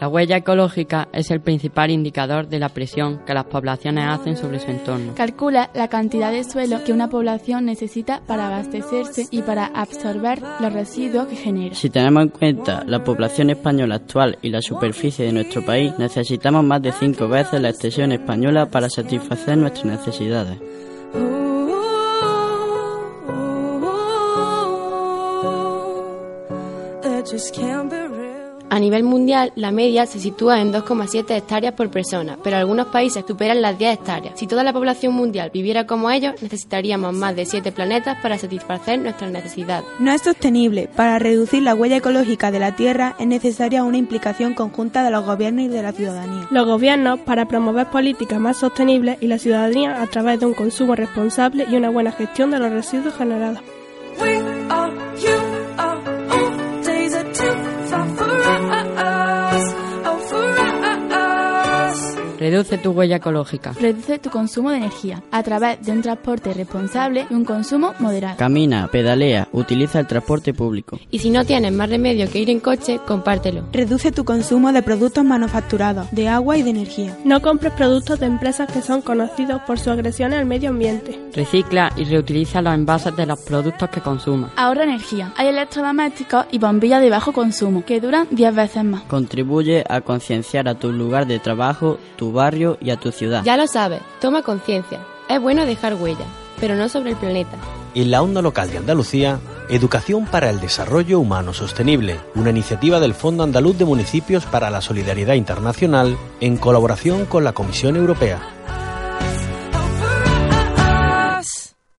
La huella ecológica es el principal indicador de la presión que las poblaciones hacen sobre su entorno. Calcula la cantidad de suelo que una población necesita para abastecerse y para absorber los residuos que genera. Si tenemos en cuenta la población española actual y la superficie de nuestro país, necesitamos más de cinco veces la extensión española para satisfacer nuestras necesidades. A nivel mundial, la media se sitúa en 2,7 hectáreas por persona, pero algunos países superan las 10 hectáreas. Si toda la población mundial viviera como ellos, necesitaríamos más de 7 planetas para satisfacer nuestras necesidades. No es sostenible. Para reducir la huella ecológica de la Tierra es necesaria una implicación conjunta de los gobiernos y de la ciudadanía. Los gobiernos para promover políticas más sostenibles y la ciudadanía a través de un consumo responsable y una buena gestión de los residuos generados. Reduce tu huella ecológica. Reduce tu consumo de energía a través de un transporte responsable y un consumo moderado. Camina, pedalea, utiliza el transporte público. Y si no tienes más remedio que ir en coche, compártelo. Reduce tu consumo de productos manufacturados, de agua y de energía. No compres productos de empresas que son conocidos por su agresión al medio ambiente. Recicla y reutiliza los envases de los productos que consumas. Ahorra energía. Hay electrodomésticos y bombillas de bajo consumo que duran 10 veces más. Contribuye a concienciar a tu lugar de trabajo, tu barrio y a tu ciudad. Ya lo sabes, toma conciencia. Es bueno dejar huella, pero no sobre el planeta. En la onda local de Andalucía, Educación para el Desarrollo Humano Sostenible, una iniciativa del Fondo Andaluz de Municipios para la Solidaridad Internacional en colaboración con la Comisión Europea.